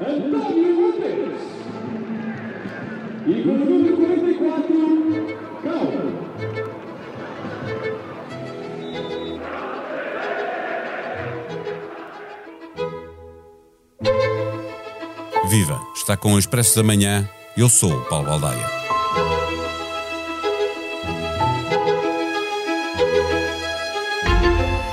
Antônio Lopes. E com o número 44, Cal. Viva! Está com o Expresso da Manhã. Eu sou o Paulo Baldaia.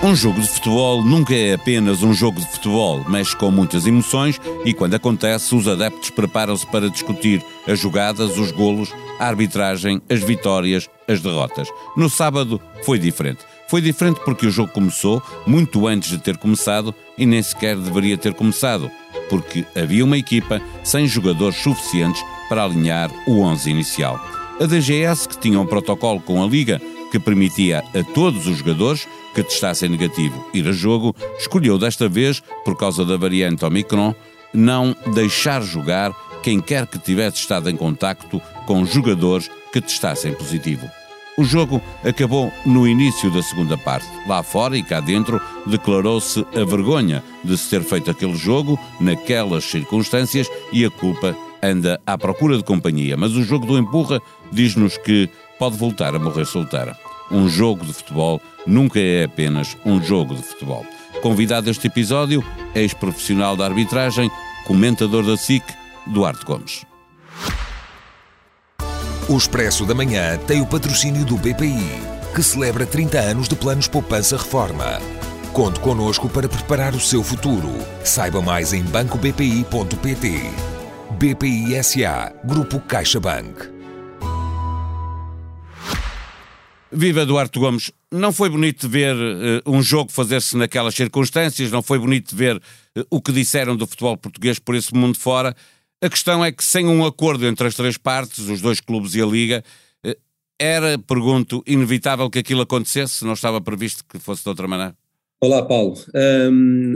Um jogo de futebol nunca é apenas um jogo de futebol, mexe com muitas emoções e, quando acontece, os adeptos preparam-se para discutir as jogadas, os golos, a arbitragem, as vitórias, as derrotas. No sábado foi diferente. Foi diferente porque o jogo começou muito antes de ter começado e nem sequer deveria ter começado, porque havia uma equipa sem jogadores suficientes para alinhar o 11 inicial. A DGS, que tinha um protocolo com a Liga que permitia a todos os jogadores que testassem negativo ir a jogo, escolheu desta vez, por causa da variante Omicron, não deixar jogar quem quer que tivesse estado em contacto com jogadores que testassem positivo. O jogo acabou no início da segunda parte. Lá fora e cá dentro declarou-se a vergonha de se ter feito aquele jogo naquelas circunstâncias e a culpa anda à procura de companhia. Mas o jogo do empurra diz-nos que pode voltar a morrer solteira. Um jogo de futebol nunca é apenas um jogo de futebol. Convidado este episódio, ex-profissional da arbitragem, comentador da SIC, Duarte Gomes. O Expresso da Manhã tem o patrocínio do BPI, que celebra 30 anos de planos poupança reforma. Conte connosco para preparar o seu futuro. Saiba mais em bancobpi.pt. BPI SA, Grupo CaixaBank. Viva Duarte Gomes, não foi bonito ver uh, um jogo fazer-se naquelas circunstâncias, não foi bonito ver uh, o que disseram do futebol português por esse mundo fora. A questão é que, sem um acordo entre as três partes, os dois clubes e a Liga, uh, era, pergunto, inevitável que aquilo acontecesse? Não estava previsto que fosse de outra maneira? Olá, Paulo. Um,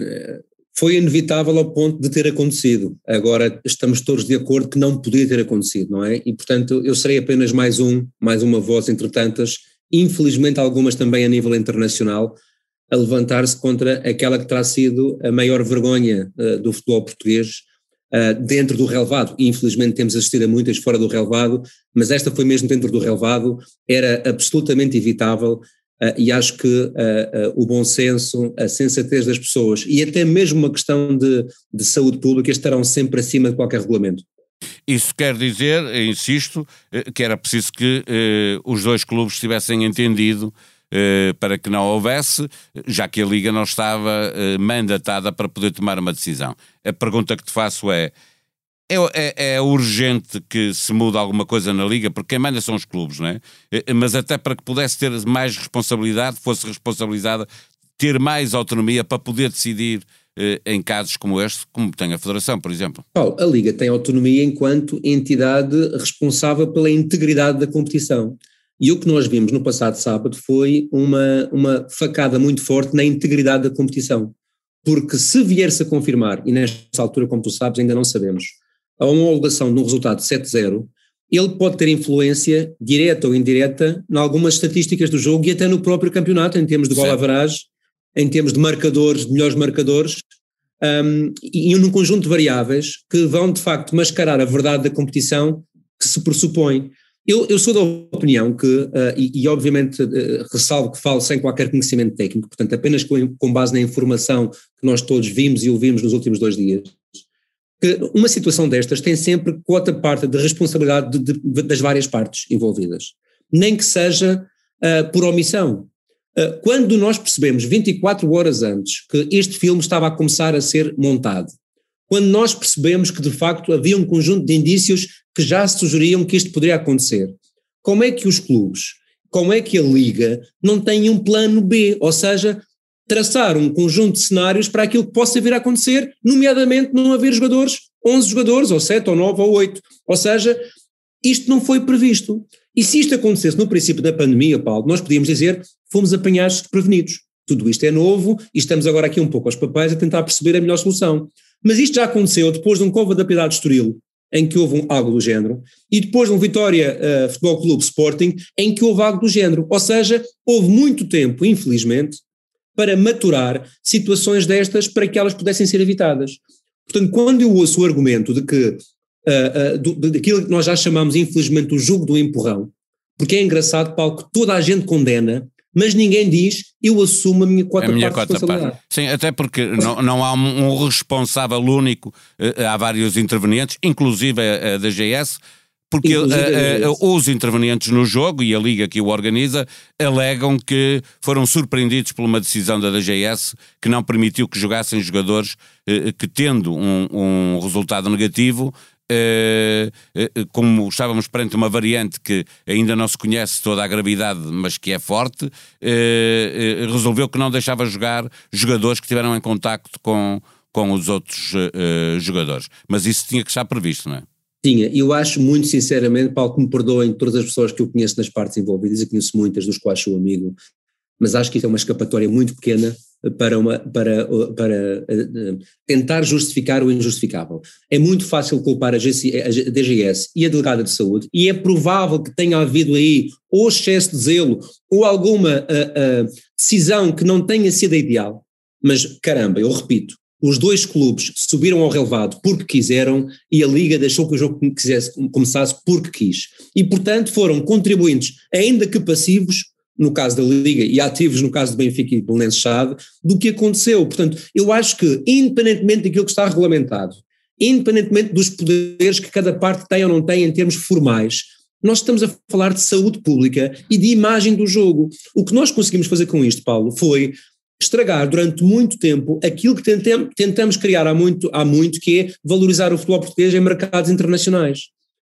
foi inevitável ao ponto de ter acontecido. Agora estamos todos de acordo que não podia ter acontecido, não é? E portanto eu serei apenas mais um, mais uma voz entre tantas infelizmente algumas também a nível internacional, a levantar-se contra aquela que terá sido a maior vergonha uh, do futebol português uh, dentro do relevado. Infelizmente temos assistido a muitas fora do relevado, mas esta foi mesmo dentro do relevado, era absolutamente evitável uh, e acho que o bom senso, a sensatez das pessoas e até mesmo uma questão de, de saúde pública estarão sempre acima de qualquer regulamento. Isso quer dizer, insisto, eh, que era preciso que eh, os dois clubes tivessem entendido eh, para que não houvesse, já que a Liga não estava eh, mandatada para poder tomar uma decisão. A pergunta que te faço é, é, é, é, urgente que se mude alguma coisa na Liga, porque quem manda são os clubes, não é? Eh, mas até para que pudesse ter mais responsabilidade, fosse responsabilizada, ter mais autonomia para poder decidir eh, em casos como este, como tem a Federação, por exemplo? Paulo, a Liga tem autonomia enquanto entidade responsável pela integridade da competição. E o que nós vimos no passado sábado foi uma, uma facada muito forte na integridade da competição. Porque se vier-se a confirmar, e nesta altura, como tu sabes, ainda não sabemos, a homologação de um resultado de 7-0, ele pode ter influência direta ou indireta em algumas estatísticas do jogo e até no próprio campeonato, em termos de gol average em termos de marcadores, de melhores marcadores, um, e num conjunto de variáveis que vão de facto mascarar a verdade da competição que se pressupõe. Eu, eu sou da opinião que, uh, e, e, obviamente uh, ressalvo que falo sem qualquer conhecimento técnico, portanto apenas com, com, base na informação que nós todos vimos e ouvimos nos últimos dois dias, que uma situação destas tem sempre quota parte de responsabilidade de, de, das várias partes envolvidas, nem que seja uh, por omissão. Ah, quando nós percebemos 24 horas antes que este filme estava a começar a ser montado, quando nós percebemos que de facto havia um conjunto de indícios que já sugeriam que isto poderia acontecer, como é que os clubes, como é que a Liga não tem um plano B, ou seja, traçar um conjunto de cenários para aquilo que possa vir a acontecer, nomeadamente não haver jogadores, 11 jogadores, ou 7, ou 9, ou 8, ou seja, isto não foi previsto. E se isto acontecesse no princípio da pandemia, Paulo, nós podíamos dizer fomos apanhados prevenidos. Tudo isto é novo e estamos agora aqui um pouco aos papéis a tentar perceber a melhor solução. Mas isto já aconteceu depois de um Cova da Piedade de Estoril, em que houve um, algo do género, e depois de um Vitória uh, Futebol Clube Sporting, em que houve algo do género. Ou seja, houve muito tempo, infelizmente, para maturar situações destas para que elas pudessem ser evitadas. Portanto, quando eu ouço o argumento de que uh, uh, do, daquilo que nós já chamamos, infelizmente, o jogo do empurrão, porque é engraçado, Paulo, que toda a gente condena, mas ninguém diz eu assumo a minha cota a minha parte cota Sim, até porque não, não há um, um responsável único, uh, há vários intervenientes, inclusive a, a DGS, porque uh, uh, os intervenientes no jogo e a liga que o organiza alegam que foram surpreendidos por uma decisão da DGS que não permitiu que jogassem jogadores que, tendo um, um resultado negativo, como estávamos perante uma variante que ainda não se conhece toda a gravidade, mas que é forte, resolveu que não deixava jogar jogadores que tiveram em contacto com, com os outros jogadores. Mas isso tinha que estar previsto, não é? Tinha, eu acho muito sinceramente, Paulo, que me perdoem todas as pessoas que eu conheço nas partes envolvidas, eu conheço muitas, dos quais sou amigo, mas acho que isso é uma escapatória muito pequena para, uma, para, para uh, tentar justificar o injustificável. É muito fácil culpar a, DGS e a Delegada de Saúde, e é provável que tenha havido aí ou excesso de zelo ou alguma uh, decisão que não tenha sido ideal, mas caramba, eu repito, os dois clubes subiram ao relevado porque quiseram e a Liga deixou que o jogo quisesse, começasse porque quis. E, portanto, foram contribuintes, ainda que passivos, no caso da Liga, e ativos no caso do Benfica e do Belenenses Chave, do que aconteceu. Portanto, eu acho que, independentemente daquilo que está regulamentado, independentemente dos poderes que cada parte tem ou não tem em termos formais, nós estamos a falar de saúde pública e de imagem do jogo. O que nós conseguimos fazer com isto, Paulo, foi estragar durante muito tempo aquilo que tentem, tentamos criar há muito, há muito, que é valorizar o futebol português em mercados internacionais.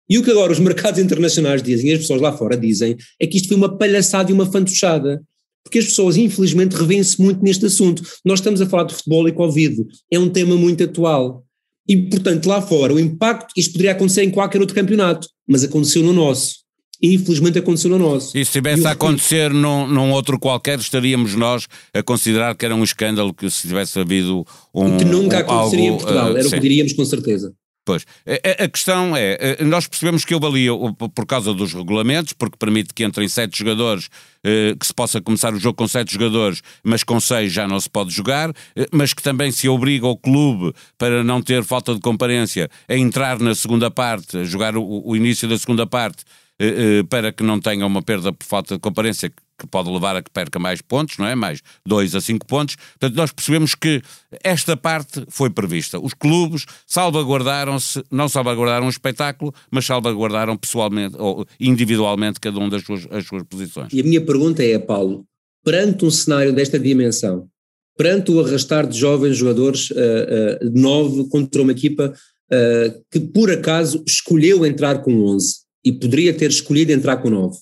E o que agora os mercados internacionais dizem, e as pessoas lá fora dizem, é que isto foi uma palhaçada e uma fantochada. Porque as pessoas, infelizmente, revêem-se muito neste assunto. Nós estamos a falar de futebol e Covid. É um tema muito atual. E, portanto, lá fora, o impacto, isto poderia acontecer em qualquer outro campeonato, mas aconteceu no nosso infelizmente aconteceu no nosso. E se tivesse a acontecer num, num, outro qualquer, estaríamos nós a considerar que era um escândalo que se tivesse havido um. O que nunca um, aconteceria algo, em Portugal, uh, era o que diríamos com certeza. Pois, a, a, questão é, nós percebemos que houve ali, por causa dos regulamentos, porque permite que entrem sete jogadores, eh, que se possa começar o jogo com sete jogadores, mas com seis já não se pode jogar, eh, mas que também se obriga o clube, para não ter falta de comparência, a entrar na segunda parte, a jogar o, o início da segunda parte, eh, para que não tenha uma perda por falta de comparência que pode levar a que perca mais pontos, não é? Mais 2 a 5 pontos. Portanto, nós percebemos que esta parte foi prevista. Os clubes salvaguardaram-se, não salvaguardaram o espetáculo, mas salvaguardaram pessoalmente ou individualmente cada um das suas, as suas posições. E a minha pergunta é, Paulo, perante um cenário desta dimensão, perante o arrastar de jovens jogadores uh, uh, de 9 contra uma equipa uh, que por acaso escolheu entrar com 11, e poderia ter escolhido entrar com 9.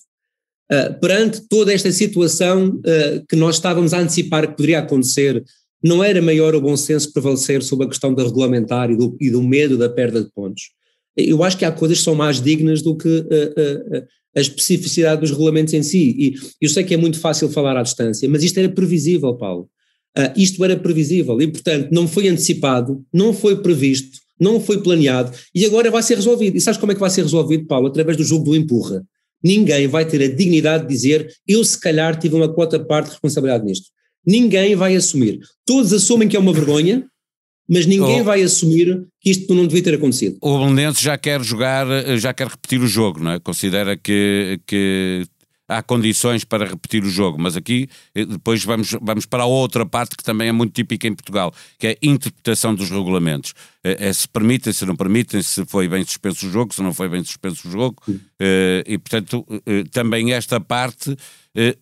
Uh, perante toda esta situação uh, que nós estávamos a antecipar que poderia acontecer, não era maior o bom senso prevalecer sobre a questão da regulamentar e do, e do medo da perda de pontos? Eu acho que há coisas que são mais dignas do que uh, a especificidade dos regulamentos em si. E eu sei que é muito fácil falar à distância, mas isto era previsível, Paulo. isto era previsível e, portanto, não foi antecipado, não foi previsto, não foi planeado e agora vai ser resolvido. E sabes como é que vai ser resolvido, Paulo? Através do jogo do empurra. Ninguém vai ter a dignidade de dizer eu se calhar tive uma quota parte de responsabilidade nisto. Ninguém vai assumir. Todos assumem que é uma vergonha, mas ninguém oh. vai assumir que isto não devia ter acontecido. O Belenenses já quer jogar, já quer repetir o jogo, não é? Considera que, que há condições para repetir o jogo, mas aqui eh, depois vamos, vamos para a outra parte que também é muito típica em Portugal, que é a interpretação dos regulamentos. É, é se permitem, se não permitem, se foi bem suspenso o jogo, se não foi bem suspenso o jogo, é, e portanto também esta parte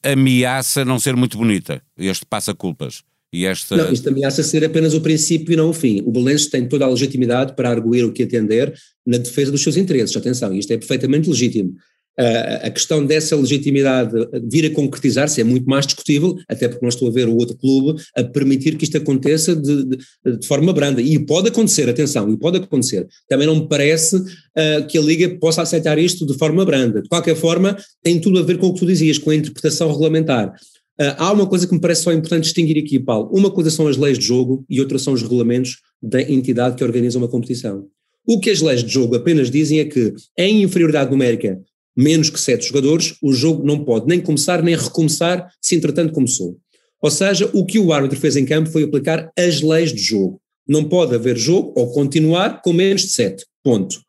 ameaça não ser muito bonita, este passa-culpas. E esta... Não, isto ameaça ser apenas o princípio e não o fim. O Belenenses tem toda a legitimidade para arguir o que atender na defesa dos seus interesses. Atenção, isto é perfeitamente legítimo a questão dessa legitimidade vir a concretizar-se é muito mais discutível, até porque nós estou a ver o outro clube a permitir que isto aconteça de, de, de forma branda. E pode acontecer, atenção, e pode acontecer. Também não me parece uh, que a Liga possa aceitar isto de forma branda. De qualquer forma, tem tudo a ver com o que tu dizias, com a interpretação regulamentar. Uh, há uma coisa que me parece só importante distinguir aqui, Paulo. Uma coisa são as leis de jogo e outra são os regulamentos da entidade que organiza uma competição. O que as leis de jogo apenas dizem é que, em inferioridade numérica menos que sete jogadores, o jogo não pode nem começar nem recomeçar se entretanto começou. Ou seja, o que o árbitro fez em campo foi aplicar as leis de jogo. Não pode haver jogo ou continuar com menos de 7. Ponto.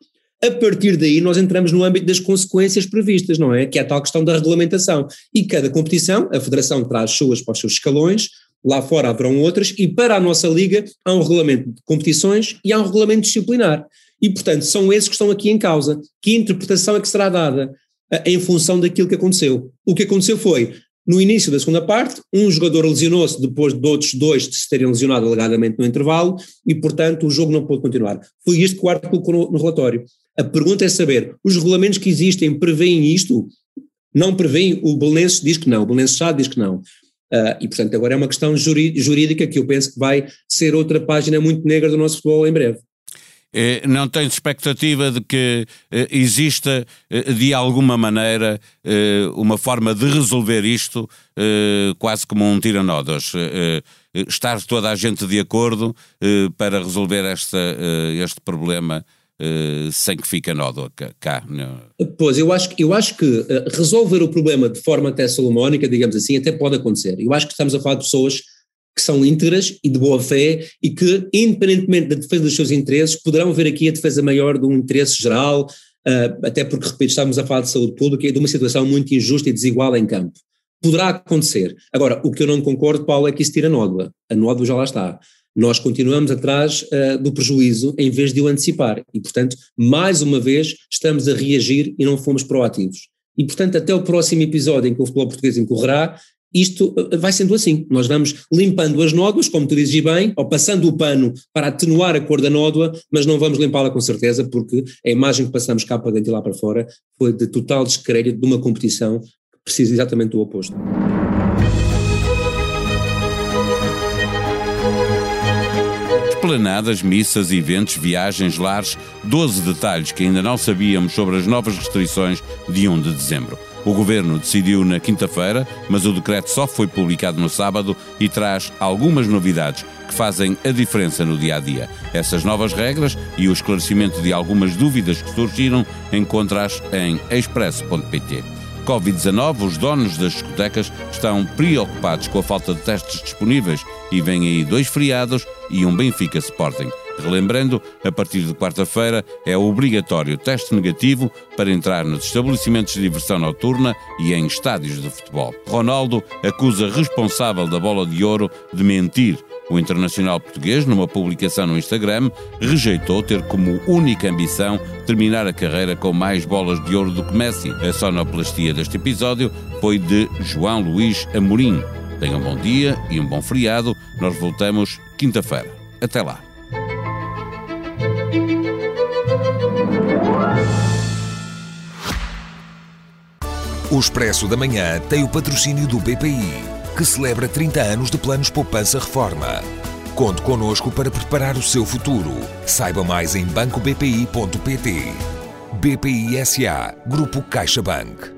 A partir daí, nós entramos no âmbito das consequências previstas, não é? Que é a tal questão da regulamentação. E cada competição, a Federação traz suas para os seus escalões, lá fora haverão outras, e para a nossa Liga há um regulamento de competições e há um regulamento disciplinar. E, portanto, são esses que estão aqui em causa. Que interpretação é que será dada uh, em função daquilo que aconteceu? O que aconteceu foi, no início da segunda parte, um jogador lesionou-se depois de outros dois se terem lesionado alegadamente no intervalo e, portanto, o jogo não pôde continuar. Foi isto que o árbitro colocou no, no relatório. A pergunta é saber, os regulamentos que existem preveem isto? Não preveem, o Belenenses diz que não, o Belenenses já diz que não. Uh, e, portanto, agora é uma questão jurídica que eu penso que vai ser outra página muito negra do nosso futebol em breve. Eh, não tens expectativa de que eh, exista, eh, de alguma maneira, uma forma de resolver isto quase como um tiranódos? Estar toda a gente de acordo para resolver esta, este problema Uh, sem que fique nódoa cá. Pois, eu acho, eu acho que resolver o problema de forma até salomónica, digamos assim, até pode acontecer. Eu acho que estamos a falar de pessoas que são íntegras e de boa fé e que, independentemente da defesa dos seus interesses, poderão ver aqui a defesa maior de um interesse geral, uh, até porque, repito, estamos a falar de saúde pública e de uma situação muito injusta e desigual em campo. Poderá acontecer. Agora, o que eu não concordo, Paulo, é que isso tira a nódoa. A nódoa já lá está. Nós continuamos atrás uh, do prejuízo em vez de o antecipar. E, portanto, mais uma vez, estamos a reagir e não fomos proativos. E, portanto, até o próximo episódio em que o futebol português incorrerá, isto uh, vai sendo assim. Nós vamos limpando as nódoas, como tu dizes bem, ou passando o pano para atenuar a cor da nódoa, mas não vamos limpá-la com certeza, porque a imagem que passamos cá para dentro e lá para fora foi de total descrédito de uma competição que precisa exatamente do oposto. Esplanadas, missas, eventos, viagens, lares, 12 detalhes que ainda não sabíamos sobre as novas restrições de 1 de dezembro. O governo decidiu na quinta-feira, mas o decreto só foi publicado no sábado e traz algumas novidades que fazem a diferença no dia a dia. Essas novas regras e o esclarecimento de algumas dúvidas que surgiram encontras em expresso.pt. Covid-19, os donos das discotecas estão preocupados com a falta de testes disponíveis e vêm aí dois feriados e um Benfica Sporting. Relembrando, a partir de quarta-feira é obrigatório teste negativo para entrar nos estabelecimentos de diversão noturna e em estádios de futebol. Ronaldo acusa responsável da bola de ouro de mentir. O internacional português, numa publicação no Instagram, rejeitou ter como única ambição terminar a carreira com mais bolas de ouro do que Messi. A sonoplastia deste episódio foi de João Luís Amorim. Tenham um bom dia e um bom feriado. Nós voltamos quinta-feira. Até lá. O Expresso da Manhã tem o patrocínio do BPI, que celebra 30 anos de planos Poupança Reforma. Conte connosco para preparar o seu futuro. Saiba mais em bancobpi.pt. BPI SA, Grupo CaixaBank.